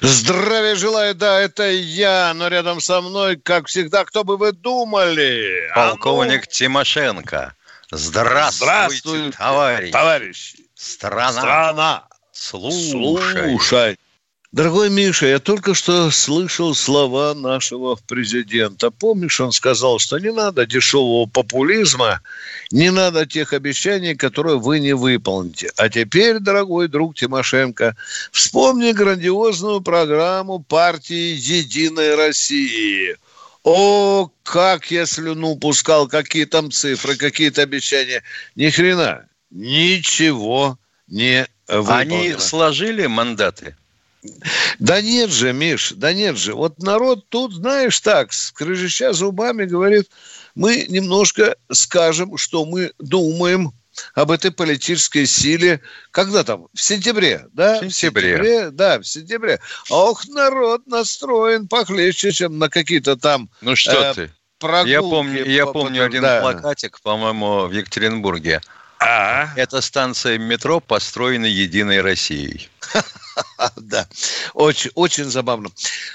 Здравия желаю, да, это я, но рядом со мной, как всегда, кто бы вы думали? Полковник а ну... Тимошенко. Здравствуйте, Здравствуй, товарищ. Товарищ. Страна. Страна. Слушай. Слушай. Дорогой Миша, я только что слышал слова нашего президента. Помнишь, он сказал, что не надо дешевого популизма, не надо тех обещаний, которые вы не выполните. А теперь, дорогой друг Тимошенко, вспомни грандиозную программу партии «Единая Россия». О, как я слюну пускал, какие там цифры, какие-то обещания. Ни хрена, ничего не выполнено. Они сложили мандаты? Да нет же, Миш, да нет же. Вот народ тут, знаешь, так, скрежеща зубами говорит, мы немножко скажем, что мы думаем об этой политической силе. Когда там? В сентябре, да? В сентябре. В сентябре да, в сентябре. Ох, народ настроен похлеще, чем на какие-то там... Ну что э, ты? Прогулки, я помню, я помню один да. плакатик, по-моему, в Екатеринбурге. А? Это станция метро построена Единой Россией. Да, очень, очень забавно.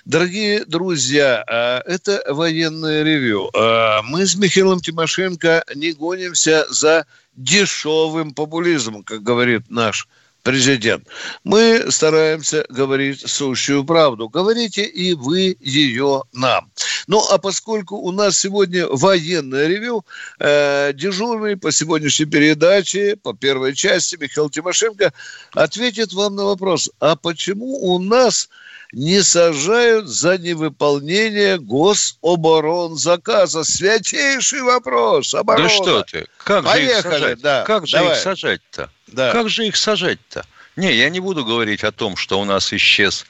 Дорогие друзья, а, это военное ревю. А, мы с Михаилом Тимошенко не гонимся за дешевым популизмом, как говорит наш президент. Мы стараемся говорить сущую правду. Говорите и вы ее нам. Ну, а поскольку у нас сегодня военное ревю, э, дежурный по сегодняшней передаче, по первой части, Михаил Тимошенко, ответит вам на вопрос, а почему у нас не сажают за невыполнение гособоронзаказа? Святейший вопрос. Оборона. Да что ты? Как Поехали, же их сажать? Да, как же давай. их сажать-то? Да. Как же их сажать-то? Не, я не буду говорить о том, что у нас исчез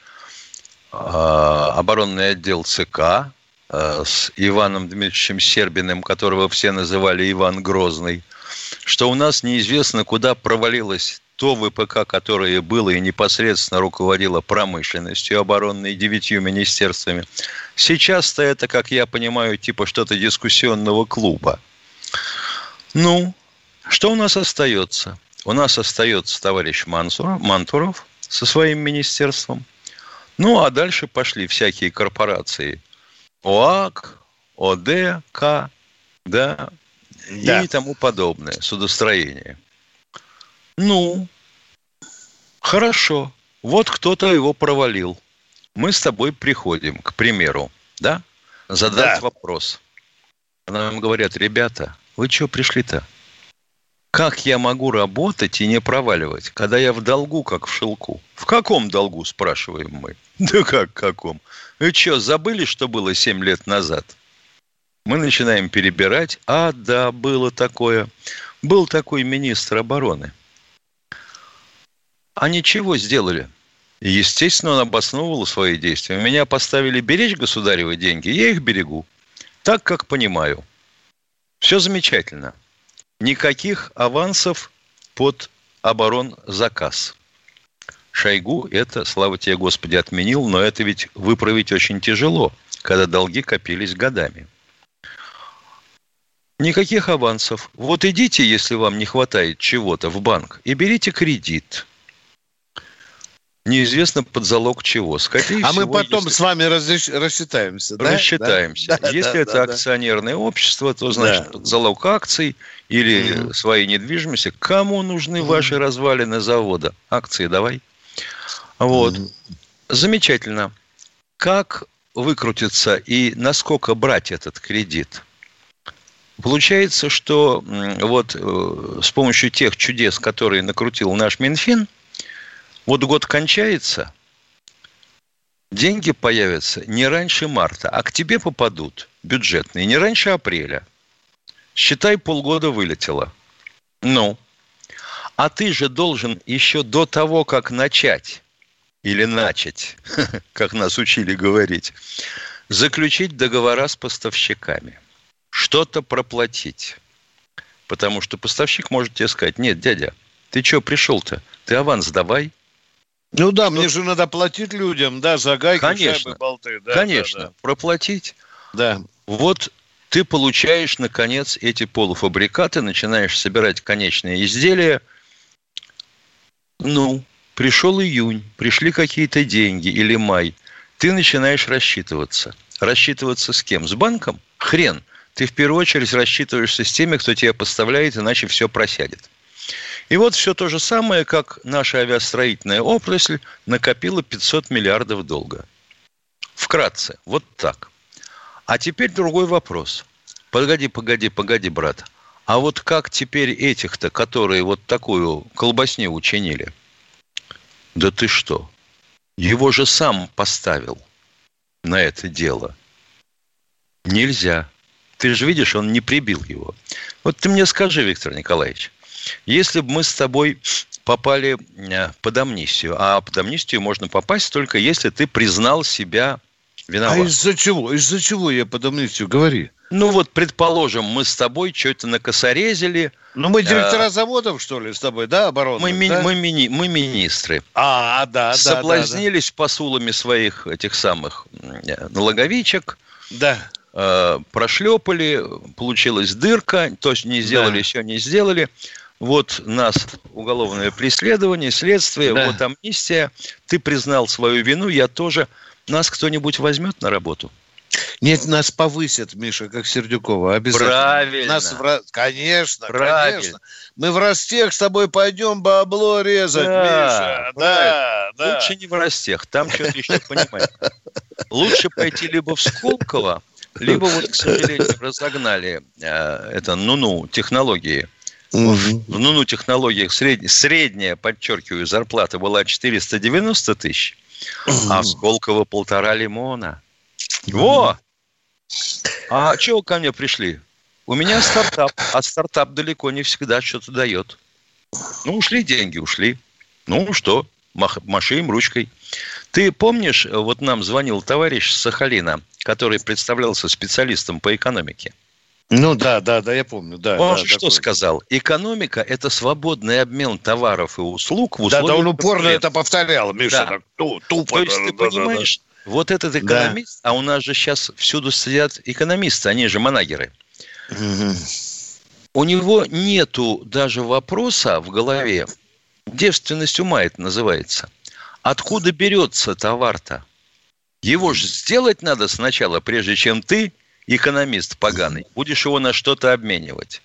э, оборонный отдел ЦК э, с Иваном Дмитриевичем Сербиным, которого все называли Иван Грозный, что у нас неизвестно, куда провалилось то ВПК, которое было и непосредственно руководило промышленностью оборонной девятью министерствами. Сейчас-то это, как я понимаю, типа что-то дискуссионного клуба. Ну, что у нас остается? У нас остается товарищ Мансуров, Мантуров со своим министерством. Ну, а дальше пошли всякие корпорации. ОАК, ОДК, да, да. и тому подобное, судостроение. Ну, хорошо. Вот кто-то его провалил. Мы с тобой приходим, к примеру, да, задать да. вопрос. Нам говорят, ребята, вы что пришли-то? Как я могу работать и не проваливать, когда я в долгу, как в шелку? В каком долгу, спрашиваем мы? Да как каком? Вы что, забыли, что было 7 лет назад? Мы начинаем перебирать. А, да, было такое. Был такой министр обороны. Они чего сделали? Естественно, он обосновывал свои действия. Меня поставили беречь государевы деньги, я их берегу. Так, как понимаю. Все замечательно – никаких авансов под оборонзаказ. Шойгу это, слава тебе, Господи, отменил, но это ведь выправить очень тяжело, когда долги копились годами. Никаких авансов. Вот идите, если вам не хватает чего-то в банк, и берите кредит – неизвестно под залог чего. Скорее а всего, мы потом если... с вами разреш... рассчитаемся, да? Рассчитаемся. Да? Если да, это да, акционерное да. общество, то значит да. под залог акций или mm своей недвижимости. Кому нужны mm ваши развалины завода? Акции давай. Вот. mm Замечательно. Как выкрутиться и насколько брать этот кредит? Получается, что вот э, с помощью тех чудес, которые накрутил наш Минфин, вот год кончается, деньги появятся не раньше марта, а к тебе попадут бюджетные не раньше апреля. Считай, полгода вылетело. Ну, а ты же должен еще до того, как начать или начать, как нас учили говорить, заключить договора с поставщиками, что-то проплатить. Потому что поставщик может тебе сказать, нет, дядя, ты что пришел-то? Ты аванс давай. Ну да, мне же надо платить людям, да, за гайки, конечно, шайбы, болты. Да, конечно, да, да. проплатить. Да. Вот ты получаешь, наконец, эти полуфабрикаты, начинаешь собирать конечные изделия. Ну, пришел июнь, пришли какие-то деньги или май. Ты начинаешь рассчитываться. Рассчитываться с кем? С банком? Хрен. Ты в первую очередь рассчитываешься с теми, кто тебя поставляет, иначе все просядет. И вот все то же самое, как наша авиастроительная отрасль накопила 500 миллиардов долга. Вкратце, вот так. А теперь другой вопрос. Погоди, погоди, погоди, брат. А вот как теперь этих-то, которые вот такую колбасню учинили? Да ты что? Его же сам поставил на это дело. Нельзя. Ты же видишь, он не прибил его. Вот ты мне скажи, Виктор Николаевич, если бы мы с тобой попали э, под амнистию, а под амнистию можно попасть только если ты признал себя виноватым. А из-за чего? Из-за чего я под амнистию? Говори. Ну вот, предположим, мы с тобой что-то накосорезили. Ну мы директора а, заводов, что ли, с тобой, да, обороны? Мы, да? мы, мини, мы министры. А, да, да. Соблазнились да, да. посулами своих этих самых налоговичек. Да. Э, прошлепали, получилась дырка, то есть не сделали, да. все не сделали вот нас уголовное преследование, следствие, да. вот амнистия, ты признал свою вину, я тоже. Нас кто-нибудь возьмет на работу? Нет, нас повысят, Миша, как Сердюкова, обязательно. Правильно. Нас в... Конечно, Правильно. конечно. Мы в Ростех с тобой пойдем бабло резать, да, Миша. Да, да. Лучше не в Ростех, там что-то еще понимаешь. Лучше пойти либо в Сколково, либо вот, к сожалению, разогнали э, это, ну-ну, технологии Угу. В НУНУ технологиях средняя, средняя, подчеркиваю, зарплата была 490 тысяч, а в Сколково полтора лимона. Во! А чего ко мне пришли? У меня стартап, а стартап далеко не всегда что-то дает. Ну, ушли деньги, ушли. Ну, что, мах, маши им ручкой. Ты помнишь, вот нам звонил товарищ с Сахалина, который представлялся специалистом по экономике? Ну да, да, да, я помню. Да, он да, же что такой. сказал? Экономика – это свободный обмен товаров и услуг в Да, да, он упорно это повторял, Миша, да. так тупо. То есть да, ты да, понимаешь, да, вот этот экономист, да. а у нас же сейчас всюду сидят экономисты, они же манагеры. Угу. У него нету даже вопроса в голове, девственность ума это называется. Откуда берется товар-то? Его же сделать надо сначала, прежде чем ты – экономист поганый, будешь его на что-то обменивать.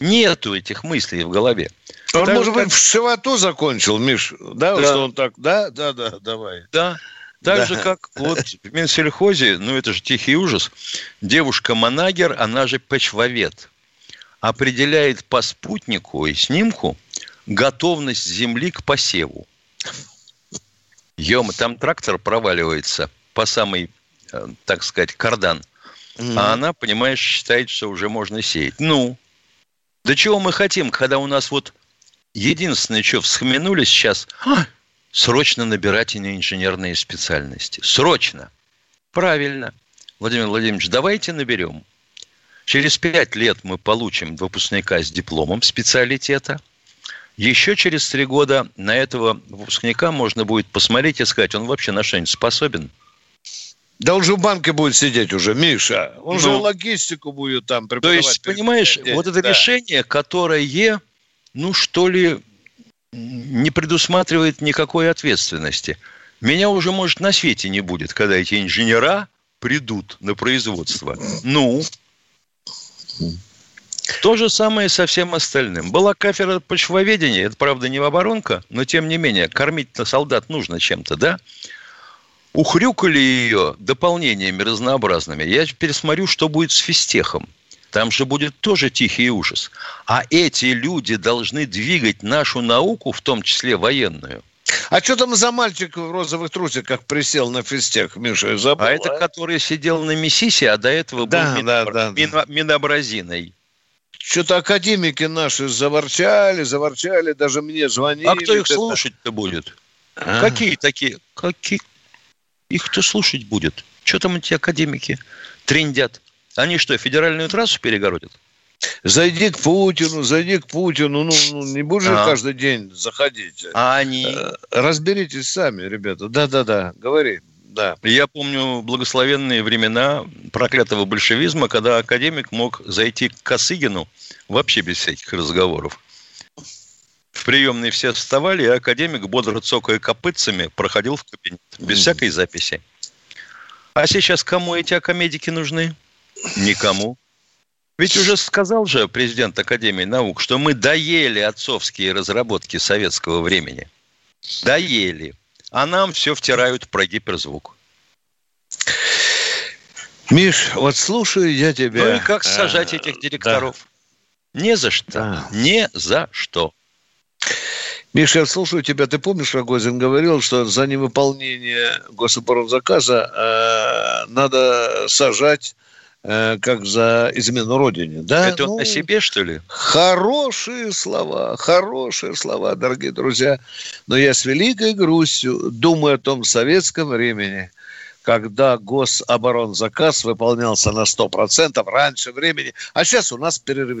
Нету этих мыслей в голове. Он, так, может быть, в шивоту закончил, Миш, да, да, что он так, да, да, да, давай. Да, так да. же, как вот в Минсельхозе, ну это же тихий ужас, девушка-манагер, она же почвовед, определяет по спутнику и снимку готовность земли к посеву. Ема, там трактор проваливается по самый, э, так сказать, кардан – Mm. А она, понимаешь, считает, что уже можно сеять. Ну, да чего мы хотим, когда у нас вот единственное, что всхменулись сейчас, а, срочно набирать на инженерные специальности. Срочно. Правильно. Владимир Владимирович, давайте наберем. Через пять лет мы получим выпускника с дипломом специалитета. Еще через три года на этого выпускника можно будет посмотреть и сказать, он вообще на что-нибудь способен – да он же в банке будет сидеть уже, Миша. Он ну, же логистику будет там преподавать. То есть, понимаешь, сидеть. вот это да. решение, которое, ну что ли, не предусматривает никакой ответственности. Меня уже, может, на свете не будет, когда эти инженера придут на производство. Ну, то же самое со всем остальным. Была кафедра почвоведения, это, правда, не оборонка, но, тем не менее, кормить-то солдат нужно чем-то, да? Ухрюкали ее дополнениями разнообразными. Я пересмотрю, что будет с физтехом. Там же будет тоже тихий ужас. А эти люди должны двигать нашу науку, в том числе военную. А что там за мальчик в розовых трусиках присел на физтех, Миша, я забыл, а, а это который сидел на Миссисе, а до этого да, был да, да, мин... да. минобразиной. Что-то академики наши заворчали, заворчали, даже мне звонили. А кто их слушать-то будет? А. Какие такие? Какие? Их кто слушать будет? Что там эти академики трендят? Они что, федеральную трассу перегородят? Зайди к Путину, зайди к Путину. Ну, ну не будешь а. каждый день заходить. А они? Э, разберитесь сами, ребята. Да-да-да, говори. Да. Я помню благословенные времена проклятого большевизма, когда академик мог зайти к Косыгину вообще без всяких разговоров. Приемной все вставали, и академик, бодро цокая копытцами, проходил в кабинет. Без всякой записи. А сейчас кому эти академики нужны? Никому. Ведь уже сказал же президент Академии наук, что мы доели отцовские разработки советского времени. Доели. А нам все втирают про гиперзвук. Миш, вот слушаю я тебя. Ну и как сажать этих а, директоров? Да. Не за что. Да. Не за что. Миша, я слушаю тебя. Ты помнишь, Рогозин говорил, что за невыполнение гособоронзаказа э, надо сажать э, как за измену родине. Да? Это ну, о себе, что ли? Хорошие слова, хорошие слова, дорогие друзья. Но я с великой грустью думаю о том советском времени, когда гособоронзаказ выполнялся на 100% раньше времени, а сейчас у нас перерыв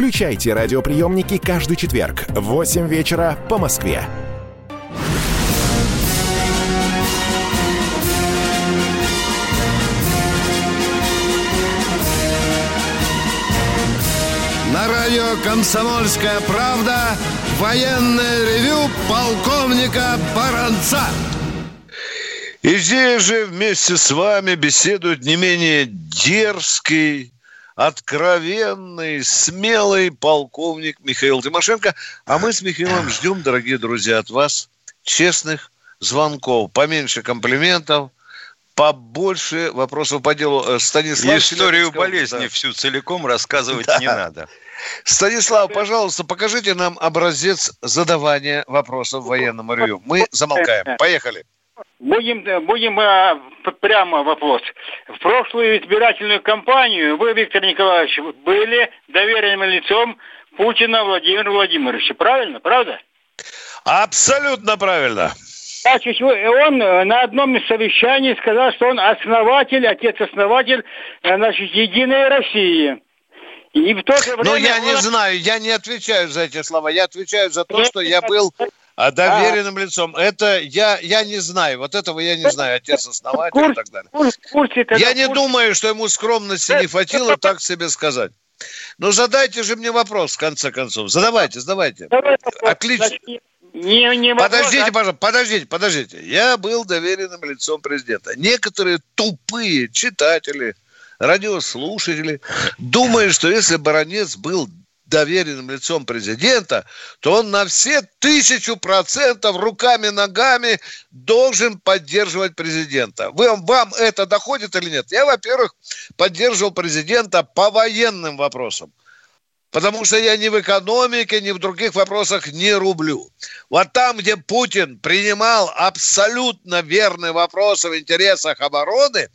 Включайте радиоприемники каждый четверг в 8 вечера по Москве. На радио «Комсомольская правда» военное ревю полковника Баранца. И здесь же вместе с вами беседует не менее дерзкий, откровенный, смелый полковник Михаил Тимошенко. А мы с Михаилом ждем, дорогие друзья, от вас честных звонков, поменьше комплиментов, побольше вопросов по делу. Э, Станислав Историю болезни да. всю целиком рассказывать да. не надо. Станислав, пожалуйста, покажите нам образец задавания вопросов военному ревю. Мы замолкаем. Поехали. Будем, будем а, прямо вопрос. В прошлую избирательную кампанию вы, Виктор Николаевич, были доверенным лицом Путина Владимира Владимировича. Правильно? Правда? Абсолютно правильно. Значит, он на одном из совещаний сказал, что он основатель, отец-основатель, э, значит, Единой России. И в то же время... Ну, я он... не знаю, я не отвечаю за эти слова. Я отвечаю за то, что я был а доверенным а, лицом. Это я, я не знаю. Вот этого я не знаю. Отец основатель курс, и так далее. Курс, курсе, я не курс... думаю, что ему скромности не хватило так себе сказать. Ну, задайте же мне вопрос, в конце концов. Задавайте, задавайте. Отлично. Не, не подождите, а пожалуйста, подождите, подождите. Я был доверенным лицом президента. Некоторые тупые читатели, радиослушатели думают, что если Баранец был доверенным лицом президента, то он на все тысячу процентов руками, ногами должен поддерживать президента. Вы, вам это доходит или нет? Я, во-первых, поддерживал президента по военным вопросам. Потому что я ни в экономике, ни в других вопросах не рублю. Вот там, где Путин принимал абсолютно верные вопросы в интересах обороны,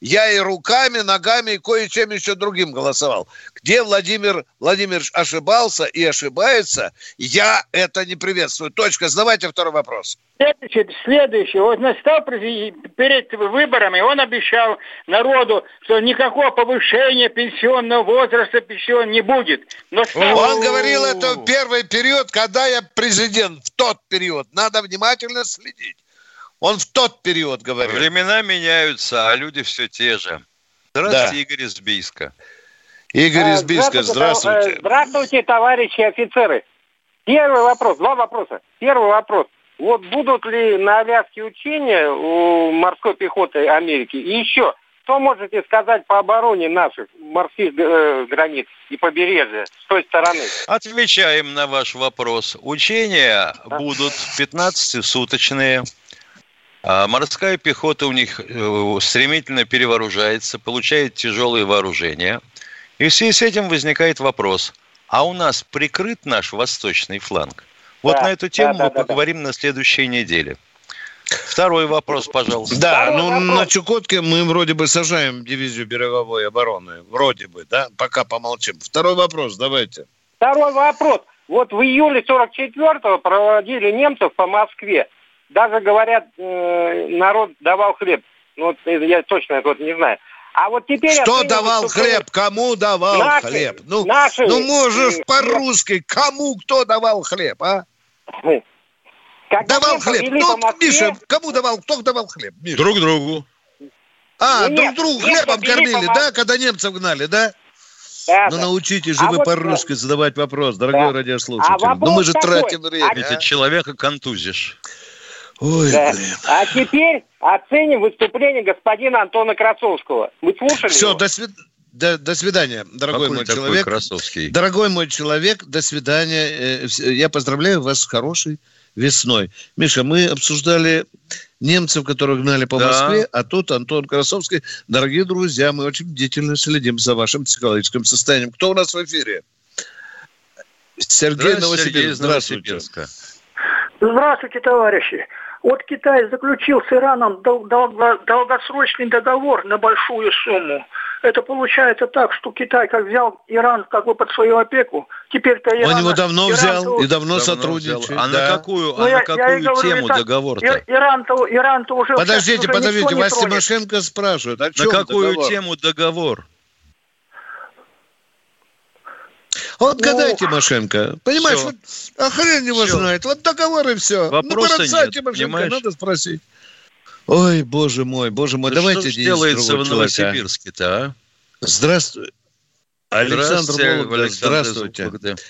Я и руками, ногами, и кое-чем еще другим голосовал. Где Владимир Владимирович ошибался и ошибается, я это не приветствую. Точка. Задавайте второй вопрос. Следующий, следующий. Он настал перед выборами, он обещал народу, что никакого повышения пенсионного возраста пенсион не будет. Но стал... Он говорил это в первый период, когда я президент, в тот период. Надо внимательно следить. Он в тот период говорил. Времена меняются, а люди все те же. Здравствуйте, да. Игорь из Бийска. Игорь из Бийска, здравствуйте. Здравствуйте, товарищи офицеры. Первый вопрос, два вопроса. Первый вопрос. Вот будут ли на Аляске учения у морской пехоты Америки? И еще, что можете сказать по обороне наших морских э, границ и побережья с той стороны? Отвечаем на ваш вопрос. Учения да. будут 15-суточные. А морская пехота у них э, стремительно перевооружается, получает тяжелые вооружения. И в связи с этим возникает вопрос, а у нас прикрыт наш восточный фланг? Вот да, на эту тему да, мы да, поговорим да. на следующей неделе. Второй вопрос, пожалуйста. Да, Второй ну вопрос. на Чукотке мы вроде бы сажаем дивизию береговой обороны. Вроде бы, да? Пока помолчим. Второй вопрос, давайте. Второй вопрос. Вот в июле 44-го проводили немцев по Москве. Даже, говорят, э, народ давал хлеб. Ну, вот я точно вот не знаю. А вот теперь... Что давал хлеб? Кому давал наши, хлеб? Ну, наши, ну можешь э, по-русски. Кому кто давал хлеб, а? Когда давал хлеб. Ну, Москве... Миша, кому давал? Кто давал хлеб? Миша? Друг другу. А, нет, друг другу хлебом кормили, по... да, когда немцев гнали, да? Да, ну, да. научите же а вы вот, по-русски задавать вопрос, дорогой да. радиослушатель. А ну, мы же такой, тратим время. А... Ты человека контузишь. Ой, да. блин. А теперь оценим выступление господина Антона Красовского. Вы слушали Все, его? до свидания. До, до свидания, дорогой Какой мой человек. Красовский? Дорогой мой человек, до свидания. Э, я поздравляю вас с хорошей весной. Миша, мы обсуждали немцев, которых гнали по да. Москве, а тут Антон Красовский. Дорогие друзья, мы очень бдительно следим за вашим психологическим состоянием. Кто у нас в эфире? Сергей Новосибирск. Здравствуйте. Здравствуйте, товарищи. Вот Китай заключил с Ираном долгосрочный договор на большую сумму. Это получается так, что Китай как взял Иран как бы под свою опеку, теперь-то Иран... Он его давно Иран взял и давно, давно сотрудничает. Взял. А да. на какую, а я, на какую я тему договор-то? Иран-то, Иран-то уже... Подождите, подождите, вас Тимошенко спрашивает, о чем На какую договор? тему договор? Вот ну, гадай, Тимошенко. Понимаешь, вот, а хрен его все. знает. Вот договоры все. Вопроса ну, нет, Тимошенко, понимаешь? надо спросить. Ой, боже мой, боже мой, да давайте что делается в Новосибирске-то, а? Здравствуй. Александр Волгоград, здравствуйте. Волгоград.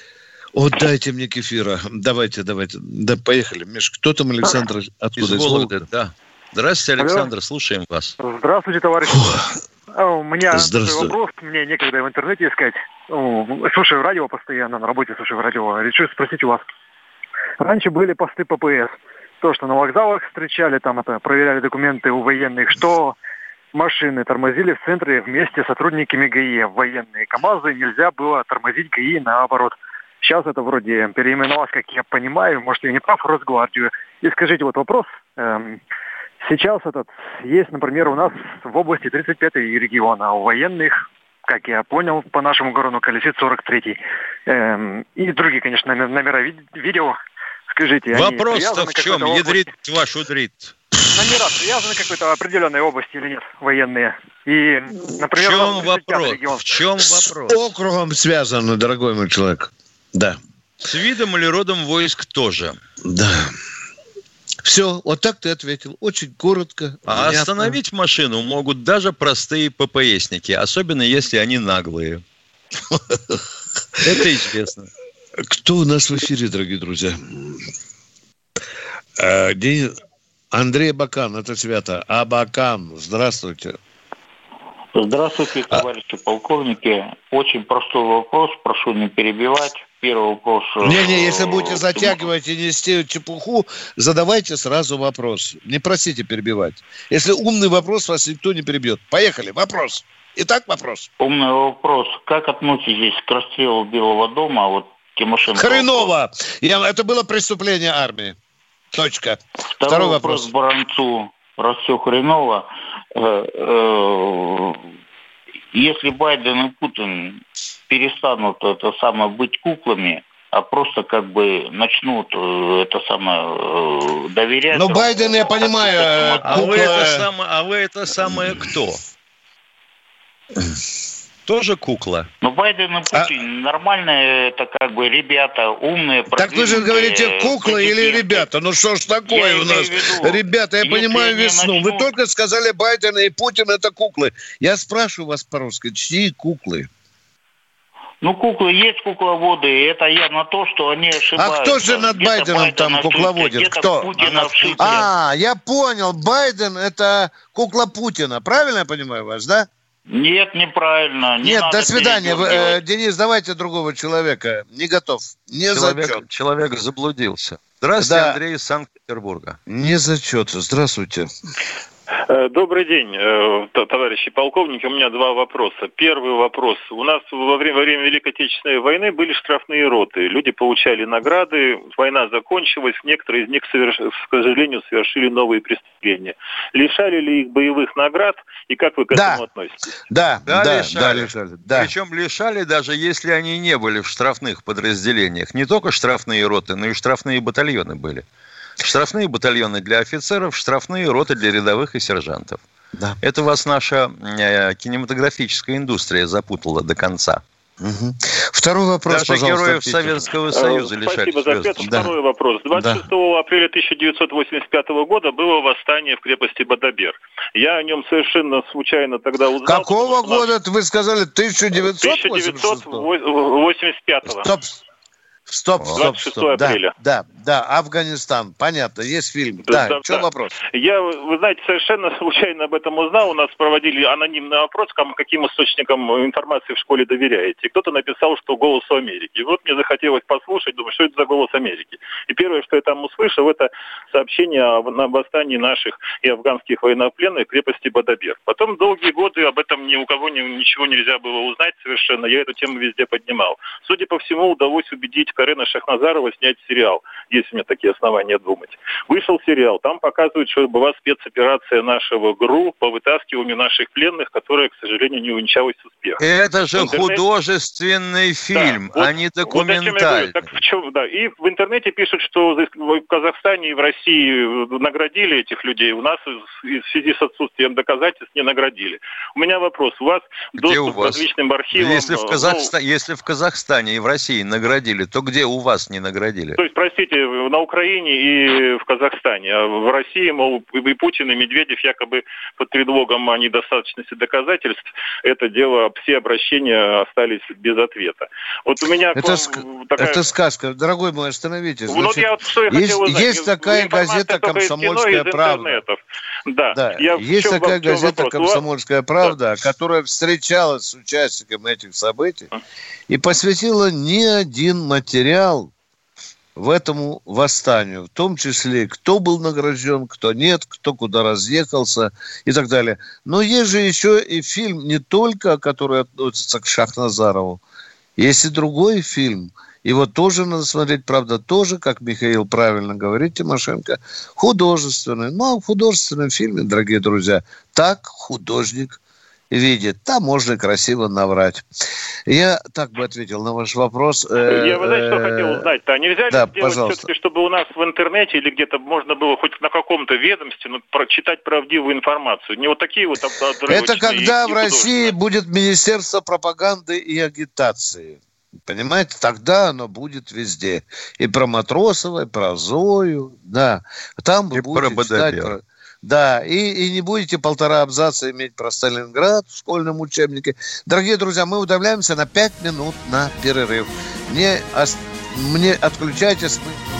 Вот дайте мне кефира. Давайте, давайте. Да, поехали. Миш, кто там, Александр? Откуда? Из Вологды, да. Здравствуйте, Александр, Алло. слушаем вас. Здравствуйте, товарищ. А, у меня вопрос, мне некогда в интернете искать. Слушаю радио постоянно, на работе слушаю радио. Решил спросить у вас. Раньше были посты ППС. То, что на вокзалах встречали, там это, проверяли документы у военных, что машины тормозили в центре вместе с сотрудниками ГАИ. Военные КАМАЗы нельзя было тормозить ГАИ наоборот. Сейчас это вроде переименовалось, как я понимаю, может, я не прав, Росгвардию. И скажите, вот вопрос. Эм, сейчас этот есть, например, у нас в области 35-й региона, а у военных как я понял, по нашему городу колесит 43-й. Эм, и другие, конечно, номера видео. Скажите, Вопрос-то в чем? Ядрит ваш удрит. Номера привязаны к какой-то определенной области или нет, военные? И, например, в чем вопрос? Регион. В чем вопрос? С округом связано, дорогой мой человек. Да. С видом или родом войск тоже. Да. Все, вот так ты ответил. Очень коротко. А понятно. остановить машину могут даже простые ППСники, особенно если они наглые. Это известно. Кто у нас в эфире, дорогие друзья? Э, Андрей Бакан, это Свято. Абакан, здравствуйте. Здравствуйте, товарищи а... полковники. Очень простой вопрос, прошу не перебивать вопрос. Э, Не-не, если будете затягивать и нести чепуху, задавайте сразу вопрос. Не просите перебивать. Если умный вопрос, вас никто не перебьет. Поехали, вопрос. Итак, вопрос. Умный вопрос. Как относитесь к расстрелу Белого дома? Вот Тимошенко. Хреново! Я, это было преступление армии. Точка. Второй, Второй вопрос. вопрос Баранцу. Раз все хреново, если Байден и Путин перестанут это самое быть куклами, а просто как бы начнут э, это самое э, доверять. Ну, Байден, я понимаю, кукла... а, вы это самое, а вы это самое кто? Тоже кукла. Ну, Байден и а Путин а... нормальные, это как бы ребята, умные, Так вы же говорите кукла или ребята? Ну что ж такое я у нас? Виду, Ребята, я понимаю весну. Начнут... Вы только сказали Байден и Путин это куклы. Я спрашиваю вас по-русски, чьи куклы? Ну, куклы есть кукловоды, и это явно то, что они ошибаются. А кто же над Байденом Байден там кукловодит? Кто? Путина а, я понял. Байден – это кукла Путина. Правильно я понимаю вас, да? Нет, неправильно. Не Нет, до свидания. Вы, э, Денис, давайте другого человека. Не готов. Не человек, зачет. Человек заблудился. Здравствуйте, да. Андрей из Санкт-Петербурга. Не зачет. Здравствуйте. Э, добрый день, э, товарищи полковники. У меня два вопроса. Первый вопрос. У нас во время, во время Великой Отечественной войны были штрафные роты. Люди получали награды, война закончилась, некоторые из них, к сожалению, совершили новые преступления. Лишали ли их боевых наград и как вы к да. этому относитесь? Да, да, да, лишали. да, лишали. Да. Причем лишали, даже если они не были в штрафных подразделениях. Не только штрафные роты, но и штрафные батальоны были. Штрафные батальоны для офицеров, штрафные роты для рядовых и сержантов. Да. Это вас наша э, кинематографическая индустрия запутала до конца. Угу. Второй вопрос, Даже пожалуйста, героев Питер. Советского э, Союза лишали Спасибо за ответ. Да. Второй вопрос. 26 да. апреля 1985 года было восстание в крепости Бадабер. Я о нем совершенно случайно тогда узнал. Какого года, нас... вы сказали, 1985? 1985. Стоп, Стоп, стоп, стоп. Да, апреля. Да, да, Афганистан, понятно, есть фильм. Да, да, да что да. вопрос? Я, вы знаете, совершенно случайно об этом узнал. У нас проводили анонимный опрос, каким источникам информации в школе доверяете. Кто-то написал, что «Голос Америки». Вот мне захотелось послушать, думаю, что это за «Голос Америки». И первое, что я там услышал, это сообщение о восстании наших и афганских военнопленных в крепости Бадабер. Потом долгие годы об этом ни у кого ни, ничего нельзя было узнать совершенно. Я эту тему везде поднимал. Судя по всему, удалось убедить Карена Шахназарова снять сериал, есть у меня такие основания думать. Вышел сериал, там показывают, что была спецоперация нашего ГРУ по вытаскиванию наших пленных, которая, к сожалению, не увенчалась успехом. Это же интернете... художественный фильм, да, а не документальный. Вот так в чем, да. И в интернете пишут, что в Казахстане и в России наградили этих людей, у нас в связи с отсутствием доказательств не наградили. У меня вопрос. У вас Где доступ у вас? к различным архивам... Если в, Казахста... ну... если в Казахстане и в России наградили, то где у вас не наградили? То есть, простите, на Украине и в Казахстане. А в России, мол, и Путин, и Медведев якобы под предлогом о недостаточности доказательств это дело, все обращения остались без ответа. Вот у меня это, ск... такая... это сказка. Дорогой мой, остановитесь. Значит, вот я вот что я есть, узнать. Есть такая газета «Комсомольская правда». Да, да. Я есть такая газета «Комсомольская правда», которая встречалась с участниками этих событий и посвятила не один материал в этому восстанию, в том числе, кто был награжден, кто нет, кто куда разъехался и так далее. Но есть же еще и фильм не только, который относится к Шахназарову, есть и другой фильм. Его тоже надо смотреть, правда, тоже, как Михаил правильно говорит, Тимошенко, художественный. Ну, а в художественном фильме, дорогие друзья, так художник видит. Там можно красиво наврать. Я так бы ответил на ваш вопрос. Э, Я, вы знаете, что хотел э, узнать-то? А нельзя ли да, сделать все-таки, чтобы у нас в интернете или где-то можно было хоть на каком-то ведомстве ну, прочитать правдивую информацию? Не вот такие вот Это когда в России будет Министерство пропаганды и агитации. Понимаете, тогда оно будет везде. И про Матросова, и про Зою, да. Там и будете про читать про... Да, и, и не будете полтора абзаца иметь про Сталинград в школьном учебнике. Дорогие друзья, мы удаляемся на пять минут на перерыв. Не, мне отключайтесь. Мы...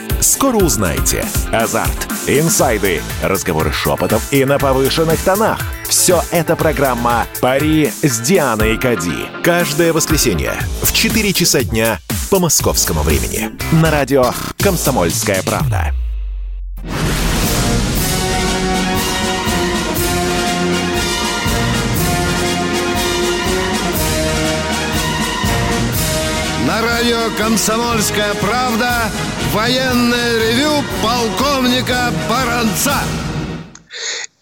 Скоро узнаете. Азарт, инсайды, разговоры шепотов и на повышенных тонах. Все это программа «Пари с Дианой Кади». Каждое воскресенье в 4 часа дня по московскому времени. На радио «Комсомольская правда». На радио «Комсомольская правда» военное ревю полковника Баранца.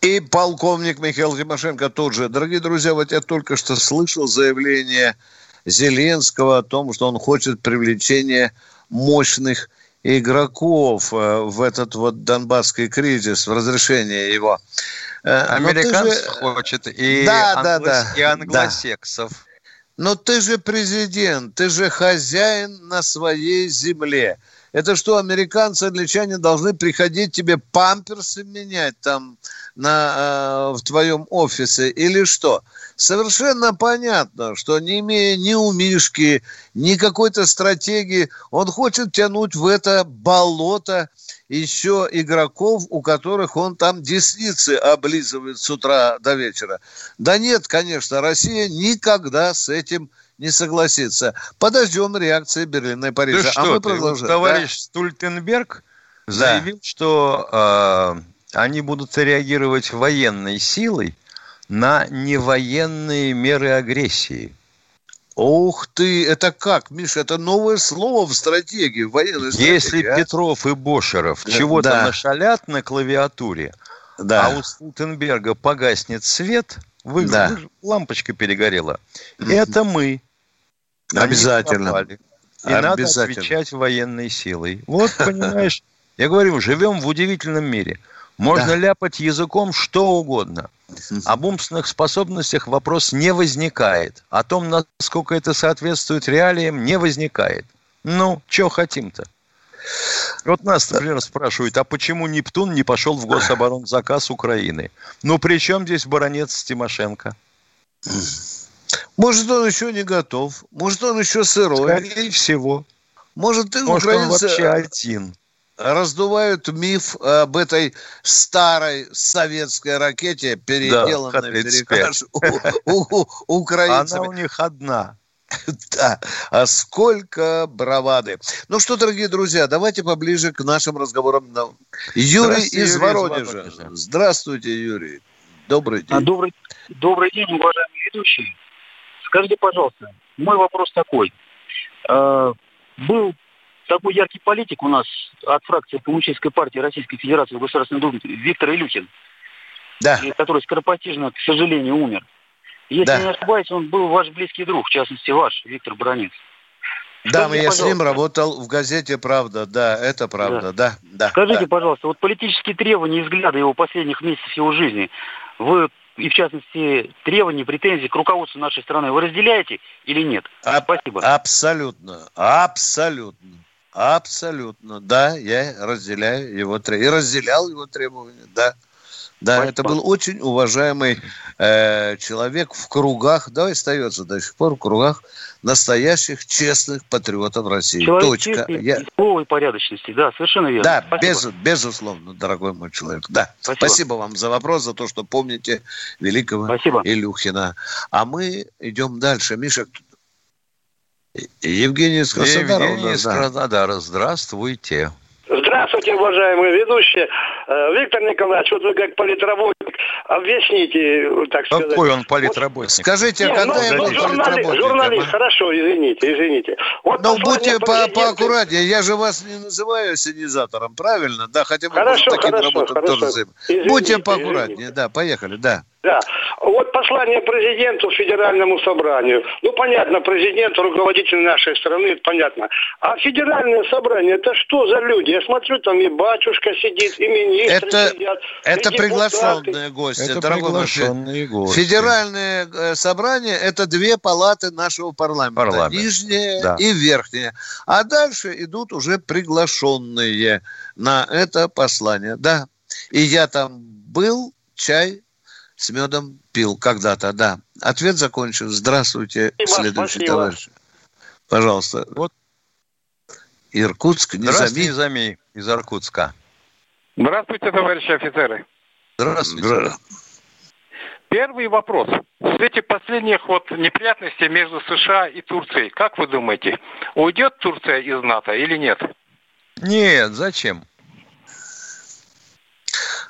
И полковник Михаил Тимошенко тут же. Дорогие друзья, вот я только что слышал заявление Зеленского о том, что он хочет привлечения мощных игроков э, в этот вот донбасский кризис, в разрешение его. Э, Американцев же... хочет и, да, англос... да, да, и англосексов. Да. Но ты же президент, ты же хозяин на своей земле. Это что, американцы, англичане должны приходить тебе памперсы менять там на, э, в твоем офисе или что? Совершенно понятно, что не имея ни умишки, ни какой-то стратегии, он хочет тянуть в это болото еще игроков, у которых он там десницы облизывает с утра до вечера. Да нет, конечно, Россия никогда с этим не согласится. Подождем реакции Берлина и Парижа. Да а что мы продолжаем. Товарищ да? Стультенберг заявил, да. что э, они будут реагировать военной силой на невоенные меры агрессии. Ух ты, это как, Миша, это новое слово в стратегии, в военной стратегии. Если а? Петров и Бошеров да, чего-то да. нашалят на клавиатуре, да. а у Столтенберга погаснет свет, вы, да. вы, лампочка перегорела, это мы Обязательно. И надо отвечать военной силой. Вот, понимаешь, я говорю, живем в удивительном мире. Можно да. ляпать языком что угодно. Об умственных способностях вопрос не возникает. О том, насколько это соответствует реалиям, не возникает. Ну, что хотим-то? Вот нас, например, спрашивают, а почему Нептун не пошел в гособоронзаказ Украины? Ну, при чем здесь баронец Тимошенко? Может, он еще не готов. Может, он еще сырой. Скорее всего. Может, и Может украинцы он вообще один. раздувают миф об этой старой советской ракете, переделанной да, в перекаш у, у, у, украинцев. Она у них одна. Да, а сколько бравады. Ну что, дорогие друзья, давайте поближе к нашим разговорам. Юрий из Воронежа. Здравствуйте, Юрий. Добрый день. Добрый, добрый день, уважаемые ведущие. Скажите, пожалуйста, мой вопрос такой. Э, был такой яркий политик у нас от фракции Коммунистической партии Российской Федерации в Государственной Думе Виктор Илюхин, да. который скоропостижно, к сожалению, умер. Если да. не ошибаюсь, он был ваш близкий друг, в частности, ваш, Виктор Бронец. Да, Скажите, я с ним работал в газете «Правда», да, это правда, да. да, да Скажите, да. пожалуйста, вот политические требования и взгляды его последних месяцев его жизни, вы и, в частности, требования, претензии к руководству нашей страны вы разделяете или нет? А, Спасибо. Абсолютно, абсолютно, абсолютно. Да, я разделяю его требования. И разделял его требования, да. Да, Спасибо. это был очень уважаемый э, человек в кругах, да, остается до сих пор в кругах настоящих честных патриотов России. Человек Точка. Я... и порядочности, да, совершенно верно. Да, без, безусловно, дорогой мой человек. Да. Спасибо. Спасибо вам за вопрос, за то, что помните великого Спасибо. Илюхина. А мы идем дальше. Миша, Евгений из Краснодара. Евгений из Краснодара. Здравствуйте. Здравствуйте, уважаемые ведущие. Э, Виктор Николаевич, вот вы как политработник, объясните, так сказать. Какой он политработник? Вот, Скажите, Нет, какой ну, он журналист, журналист, а? хорошо, извините, извините. Вот ну, будьте по поаккуратнее, я же вас не называю ассенизатором, правильно? Да, хотя бы хорошо, таким хорошо, работам хорошо. тоже извините, Будьте поаккуратнее, извините. да, поехали, да. Да. Вот послание президенту Федеральному собранию. Ну, понятно, президент, руководитель нашей страны, это понятно. А федеральное собрание, это что за люди? Я смотрю, там и батюшка сидит, и министры это, сидят. Это приглашенные гости, это дорогой приглашенные гости. Федеральное э, собрание – это две палаты нашего парламента. Парламент. Нижняя да. и верхняя. А дальше идут уже приглашенные на это послание. Да. И я там был, чай с медом пил когда-то, да. Ответ закончен. Здравствуйте, спасибо, следующий спасибо. товарищ. Пожалуйста. Вот. Иркутск, Низами. Здравствуйте, Низами из Иркутска. Здравствуйте, товарищи офицеры. Здравствуйте. Здравствуйте. Первый вопрос. В свете последних вот неприятностей между США и Турцией, как вы думаете, уйдет Турция из НАТО или нет? Нет, зачем?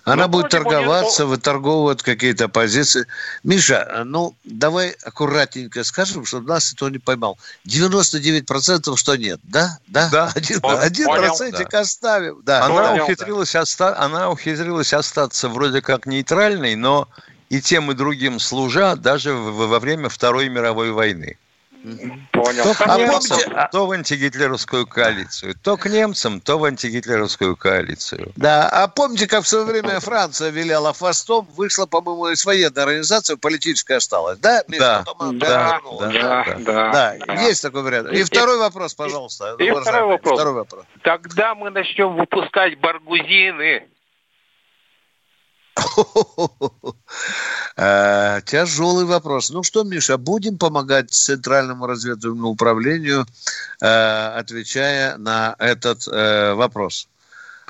Она ну, будет торговаться, будет... выторговывать какие-то позиции. Миша, ну, давай аккуратненько скажем, чтобы нас это не поймал. 99% что нет, да? Да? Да. Один, один процентик да. оставим. Да. Она, Понял, ухитрилась да. Оста... она ухитрилась остаться вроде как нейтральной, но и тем и другим служа даже во время Второй мировой войны. Понял. То, а помните, то в антигитлеровскую коалицию, то к немцам, то в антигитлеровскую коалицию. Да, а помните, как в свое время Франция виляла фастом, вышла, по-моему, из военной организации, политическая осталась, да? Да, да, да, да, да, да, да. Есть такой вариант. И, и второй вопрос, пожалуйста. И, и второй вопрос. второй вопрос. Тогда мы начнем выпускать баргузины. Э, тяжелый вопрос. Ну что, Миша, будем помогать Центральному разведывательному управлению, э, отвечая на этот э, вопрос?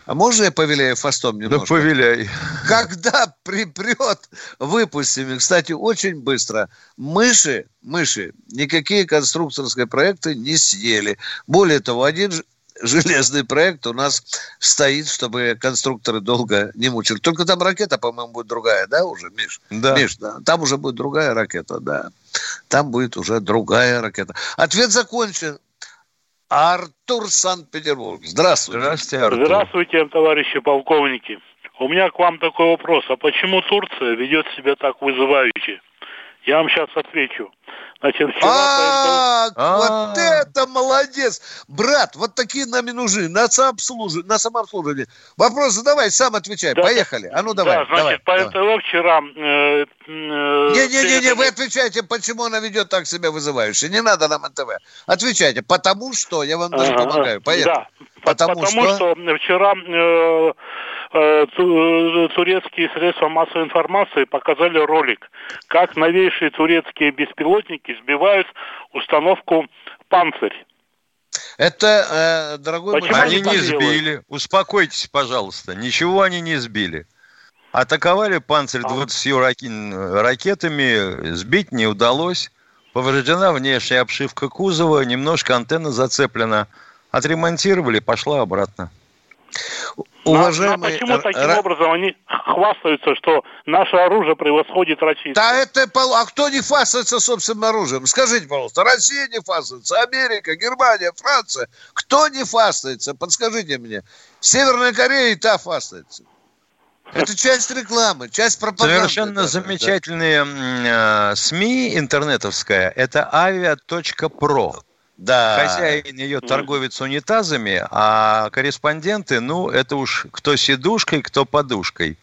А можно я повеляю фастом немножко? Да повеляй. Когда припрет, выпустим. И, кстати, очень быстро. Мыши, мыши никакие конструкторские проекты не съели. Более того, один железный проект у нас стоит, чтобы конструкторы долго не мучили. Только там ракета, по-моему, будет другая, да, уже, Миш? Да. Миш, да. Там уже будет другая ракета, да. Там будет уже другая ракета. Ответ закончен. Артур Санкт-Петербург. Здравствуйте. Здравствуйте, Артур. Здравствуйте, товарищи полковники. У меня к вам такой вопрос. А почему Турция ведет себя так вызывающе? Я вам сейчас отвечу. Значит, вчера... А, вот это молодец! Брат, вот такие нам и нужны, на самообслуживание. На самообслуживание. Вопрос задавай, сам отвечай. Поехали. А ну давай. Да, значит, по НТВ вчера... Э, э, Не-не-не, вы отвечайте, почему она ведет так себя вызывающе. Не надо нам НТВ. Отвечайте, потому что, я вам даже помогаю. Поехали. Да, потому, потому что... что вчера... Э, Э, турецкие средства массовой информации показали ролик, как новейшие турецкие беспилотники сбивают установку «Панцирь». Это, э, дорогой Почему мой... Они не сбили. Успокойтесь, пожалуйста. Ничего они не сбили. Атаковали «Панцирь» 20 ракетами, сбить не удалось. Повреждена внешняя обшивка кузова, немножко антенна зацеплена. Отремонтировали, пошла обратно. Уважаемый... Но почему таким Р... образом они хвастаются, что наше оружие превосходит российское? Да это... А кто не хвастается собственным оружием? Скажите, пожалуйста, Россия не хвастается, Америка, Германия, Франция. Кто не хвастается? Подскажите мне. Северная Корея и та хвастается. Это часть рекламы, часть пропаганды. Совершенно замечательные да. СМИ интернетовская. Это avia.pro. Да. Хозяин ее торговец унитазами, а корреспонденты, ну, это уж кто сидушкой, кто подушкой.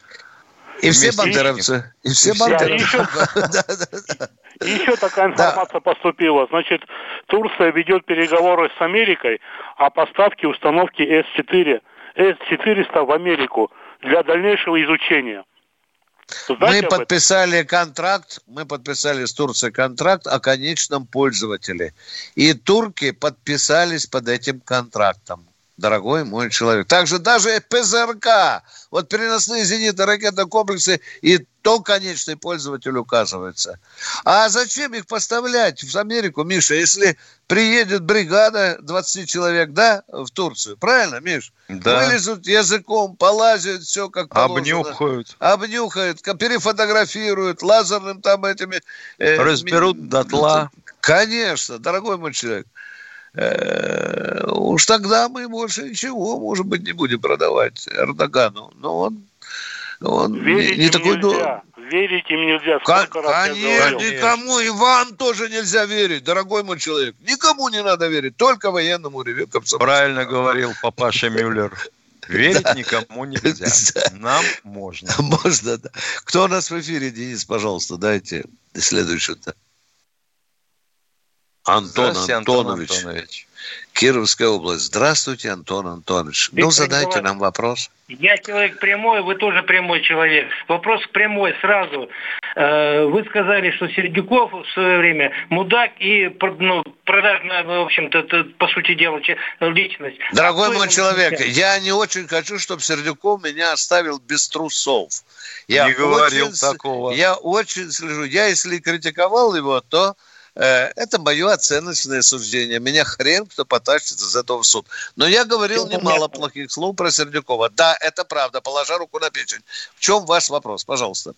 И все бандеровцы. И все бандеровцы. И еще такая информация поступила. Значит, Турция ведет переговоры с Америкой о поставке установки С-4, С-400 в Америку для дальнейшего изучения. Мы подписали контракт, мы подписали с Турцией контракт о конечном пользователе. И турки подписались под этим контрактом дорогой мой человек. Также даже ПЗРК, вот переносные зенитно ракетные комплексы, и то конечный пользователь указывается. А зачем их поставлять в Америку, Миша, если приедет бригада 20 человек, да, в Турцию? Правильно, Миш? Да. Вылезут языком, полазят, все как положено. Обнюхают. Обнюхают, перефотографируют, лазерным там этими... Э, Разберут дотла. Конечно, дорогой мой человек. Э, уж тогда мы больше ничего, может быть, не будем продавать Эрдогану. Но он, он Верить не, не такой... Нельзя. Верить им нельзя. Сколько раз я никому, и вам тоже нельзя верить, дорогой мой человек. Никому не надо верить, только военному ревю Правильно говорил папаша Мюллер. Верить никому нельзя. Нам можно. Можно, да. Кто у нас в эфире, Денис, пожалуйста, дайте следующую-то. Антон Антонович. Антон Антонович. Кировская область. Здравствуйте, Антон Антонович. Ну, Виктор ну, задайте Николаевич, нам вопрос. Я человек прямой, вы тоже прямой человек. Вопрос прямой сразу. Э, вы сказали, что Сердюков в свое время мудак и ну, продажная, в общем-то, по сути дела, личность. Дорогой а мой человек, я не очень хочу, чтобы Сердюков меня оставил без трусов. Я не говорил очень, такого. Я очень слежу. Я, если критиковал его, то это мое оценочное суждение. Меня хрен кто потащит из этого в суд. Но я говорил немало плохих слов про Сердюкова. Да, это правда, положа руку на печень. В чем ваш вопрос, пожалуйста?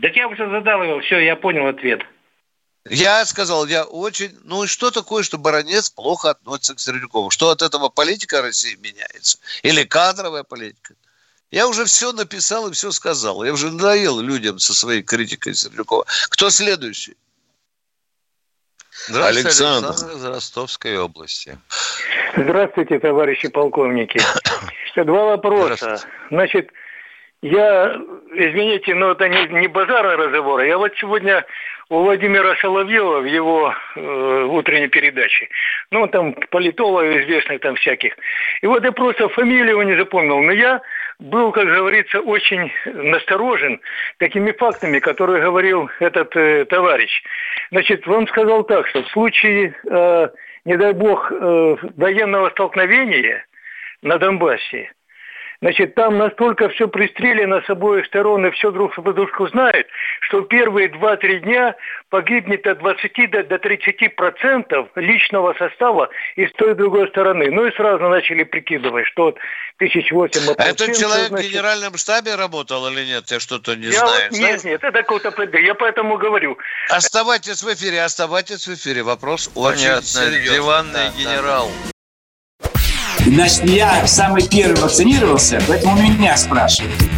Так я уже задал его, все, я понял ответ. Я сказал, я очень... Ну и что такое, что Баранец плохо относится к Сердюкову? Что от этого политика России меняется? Или кадровая политика? Я уже все написал и все сказал. Я уже надоел людям со своей критикой Сердюкова. Кто следующий? Здравствуйте, Александр. Александр из Ростовской области. Здравствуйте, товарищи полковники. Два вопроса. Значит, я, извините, но это не, не базарный разговор. Я вот сегодня у Владимира Соловьева в его э, утренней передаче, ну, там политолог известных там всяких. И вот я просто фамилию его не запомнил, но я был, как говорится, очень насторожен такими фактами, которые говорил этот э, товарищ. Значит, он сказал так, что в случае, э, не дай бог, э, военного столкновения на Донбассе, Значит, там настолько все пристрелено с обоих сторон и все друг по дружку знают, что первые 2-3 дня погибнет от 20 до, до 30 процентов личного состава из той и другой стороны. Ну и сразу начали прикидывать, что вот тысяч восемь... А этот человек значит... в генеральном штабе работал или нет? Я что-то не я знаю. Вот, нет, нет, это какой-то Я поэтому говорю. Оставайтесь в эфире, оставайтесь в эфире. Вопрос Понятно. очень серьезный. Диванный да, генерал. Да. Значит, я самый первый вакцинировался, поэтому меня спрашивают.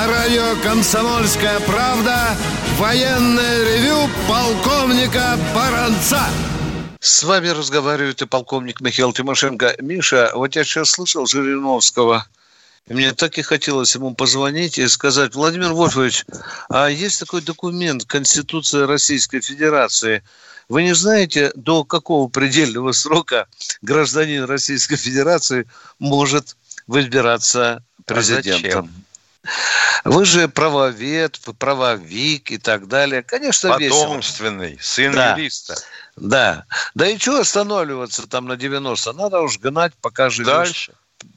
На радио «Комсомольская правда» военное ревю полковника Баранца. С вами разговаривает и полковник Михаил Тимошенко. Миша, вот я сейчас слышал Жириновского, и мне так и хотелось ему позвонить и сказать, Владимир Вольфович, а есть такой документ, Конституция Российской Федерации. Вы не знаете, до какого предельного срока гражданин Российской Федерации может выбираться президентом? А вы же правовед, правовик и так далее. Конечно, Потомственный, весело. сын да. юриста. Да. Да и что останавливаться там на 90? Надо уж гнать, пока живешь. Дальше.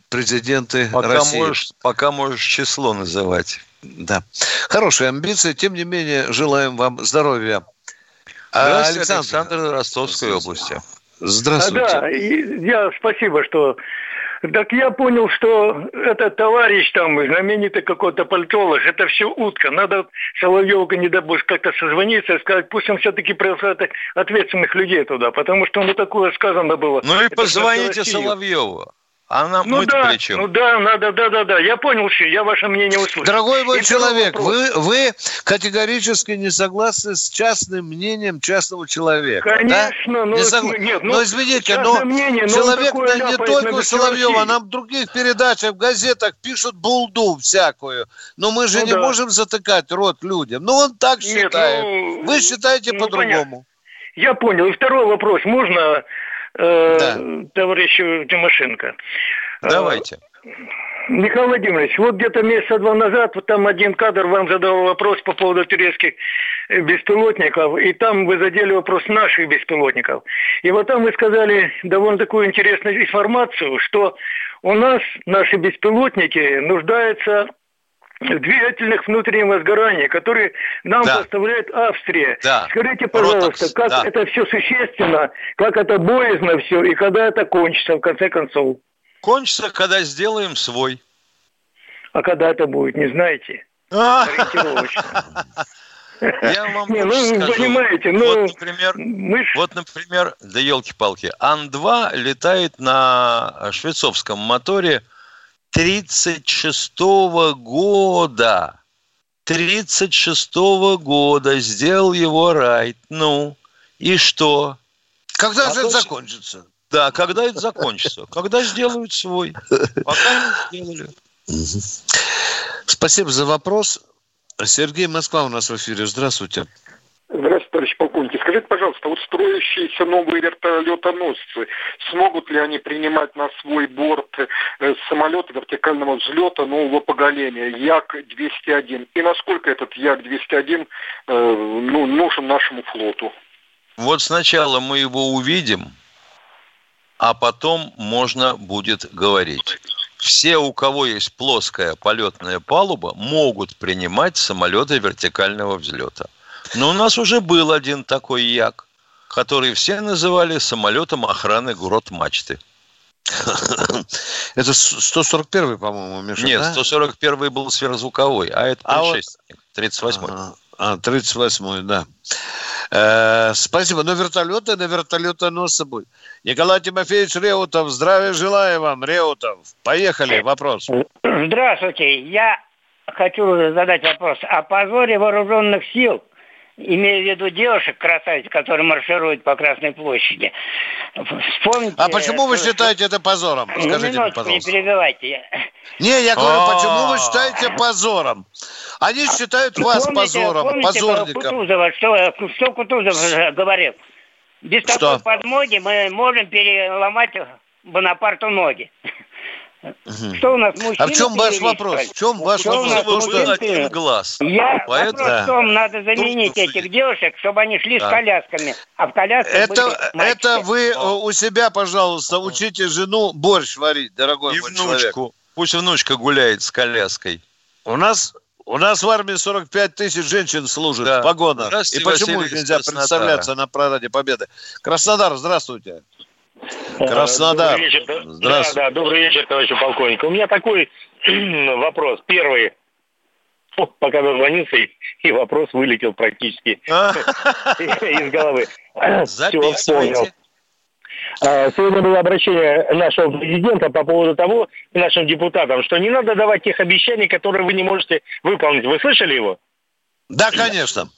Президенты пока России. Можешь, пока можешь число называть. Да. Хорошие амбиции. Тем не менее, желаем вам здоровья. А Александр, Александр Ростовской области. Здравствуйте. А, да, я спасибо, что так я понял, что этот товарищ там, знаменитый какой-то политолог, это все утка. Надо Соловьеву, не дай бог, как-то созвониться и сказать, пусть он все-таки приглашает ответственных людей туда, потому что ну такое сказано было. Ну и позвоните Соловьеву. А нам ну да, при Ну да, надо, да, да, да. Я понял, что я ваше мнение услышал. Дорогой мой И человек, вы, вы категорически не согласны с частным мнением частного человека. Конечно, да? но, не согла... нет, ну, но извините, но мнение, человек но не только у Соловьева, нам в других передачах, в газетах пишут булду всякую. Но мы же ну, не да. можем затыкать рот людям. Ну он так нет, считает. Ну, вы считаете ну, по-другому. Я понял. И второй вопрос. Можно э, да. товарищу Тимошенко. Давайте. Михаил Владимирович, вот где-то месяца два назад вот там один кадр вам задал вопрос по поводу турецких э, беспилотников, и там вы задели вопрос наших беспилотников. И вот там вы сказали довольно такую интересную информацию, что у нас наши беспилотники нуждаются двигательных внутреннего сгорания, которые нам да. поставляет Австрия. Да. Скажите, пожалуйста, Ротокс, как да. это все существенно, как это боязно все, и когда это кончится, в конце концов? Кончится, когда сделаем свой. А когда это будет, не знаете? Я вам не, ну, скажу. Понимаете, ну, вот, например, мы... вот, например, да елки-палки, Ан-2 летает на швейцовском моторе 36 года. 36 года сделал его Райт. Ну, и что? Когда а же это закончится? Да, когда это закончится? Когда сделают свой. Пока не сделали. Спасибо за вопрос. Сергей Москва у нас в эфире. Здравствуйте. Здравствуйте, полковник. Скажите, пожалуйста, вот строящиеся новые вертолетоносцы, смогут ли они принимать на свой борт э, самолеты вертикального взлета нового поколения Як-201? И насколько этот Як-201 э, ну, нужен нашему флоту? Вот сначала мы его увидим, а потом можно будет говорить. Все, у кого есть плоская полетная палуба, могут принимать самолеты вертикального взлета. Но у нас уже был один такой Як, который все называли самолетом охраны грот мачты. Это 141 по-моему, Миша, Нет, 141 был сверхзвуковой, а это предшественник, 38-й. А, 38-й, да. Э, спасибо. Но вертолеты на вертолетоносы будет. Николай Тимофеевич Реутов, здравия желаю вам, Реутов. Поехали, вопрос. Здравствуйте. Я хочу задать вопрос о позоре вооруженных сил – имея в виду девушек, красавиц, которые маршируют по Красной площади. Вспомните... А почему вы считаете это позором? Ну, Скажите мне, пожалуйста. не перебивайте. Не, я говорю, а. почему вы считаете позором? Они считают вас позором, позорником. Кутузова, что, что Кутузов говорил? Без такой подмоги мы можем переломать Бонапарту ноги. Угу. Что у нас мужчины? А в чем ваш вопрос? В чем ваш что вопрос? У нас один глаз. Я Поэтому... вопрос в том, надо заменить Тут... этих девушек, чтобы они шли да. с колясками, а в колясках это, это вы у себя, пожалуйста, учите жену борщ варить, дорогой И мой внучку. Человек. Пусть внучка гуляет с коляской. У нас у нас в армии 45 тысяч женщин служат да. в погонах. И почему их нельзя представляться на параде Победы? Краснодар, здравствуйте. Краснодар. Добрый вечер. Здравствуйте. Да, да, добрый вечер, товарищ полковник. У меня такой вопрос. Первый. Пока дозвонился, и вопрос вылетел практически из головы. Все, вспомнил. А, сегодня было обращение нашего президента по поводу того, нашим депутатам, что не надо давать тех обещаний, которые вы не можете выполнить. Вы слышали его? Да, конечно.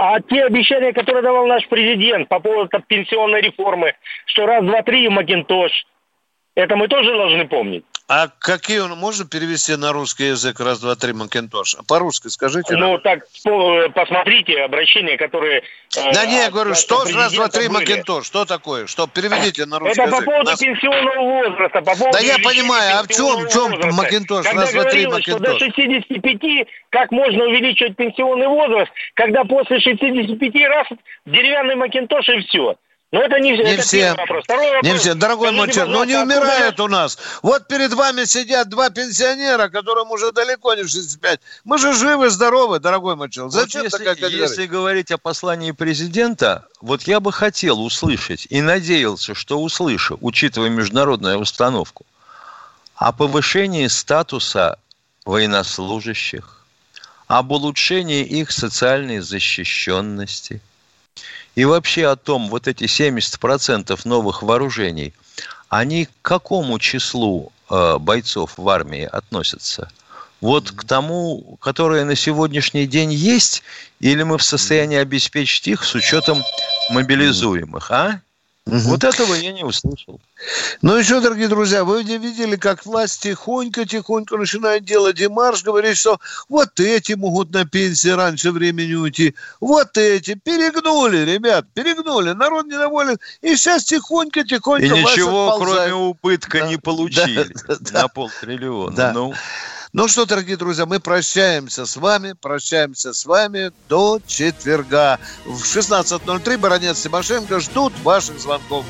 А те обещания, которые давал наш президент по поводу пенсионной реформы, что раз, два, три Макинтош, это мы тоже должны помнить. А какие он можно перевести на русский язык раз, два, три Макинтош? По-русски скажите. Ну, нам. так, посмотрите обращения, которые... Э, да не, я говорю, что раз, два, три Макинтош? Что такое? Что? Переведите на русский Это язык. по поводу Нас... пенсионного возраста. По поводу да я понимаю, а в чем, в чем Макинтош? Раз, два, три Макинтош. что до 65 как можно увеличивать пенсионный возраст, когда после 65 раз деревянный Макинтош и все. Но это не, не это все. вопрос. Второй вопрос. Не все. Дорогой мой человек, но не умирают у нас. Вот перед вами сидят два пенсионера, которым уже далеко не 65. Мы же живы, здоровы, дорогой мой человек. Зачем вот если, такая если говорить о послании президента, вот я бы хотел услышать и надеялся, что услышу, учитывая международную установку, о повышении статуса военнослужащих, об улучшении их социальной защищенности – и вообще о том, вот эти 70% новых вооружений, они к какому числу э, бойцов в армии относятся? Вот к тому, которое на сегодняшний день есть, или мы в состоянии обеспечить их с учетом мобилизуемых, а? Угу. Вот этого я не услышал. Ну еще, дорогие друзья, вы не видели, как власть тихонько-тихонько начинает делать демарш, говорит, что вот эти могут на пенсии раньше времени уйти, вот эти. Перегнули, ребят, перегнули. Народ недоволен. И сейчас тихонько-тихонько И ничего, кроме убытка, да, не получили да, да, на полтриллиона. Да. Ну. Ну что, дорогие друзья, мы прощаемся с вами, прощаемся с вами до четверга. В 16.03 Баронец Тимошенко ждут ваших звонков.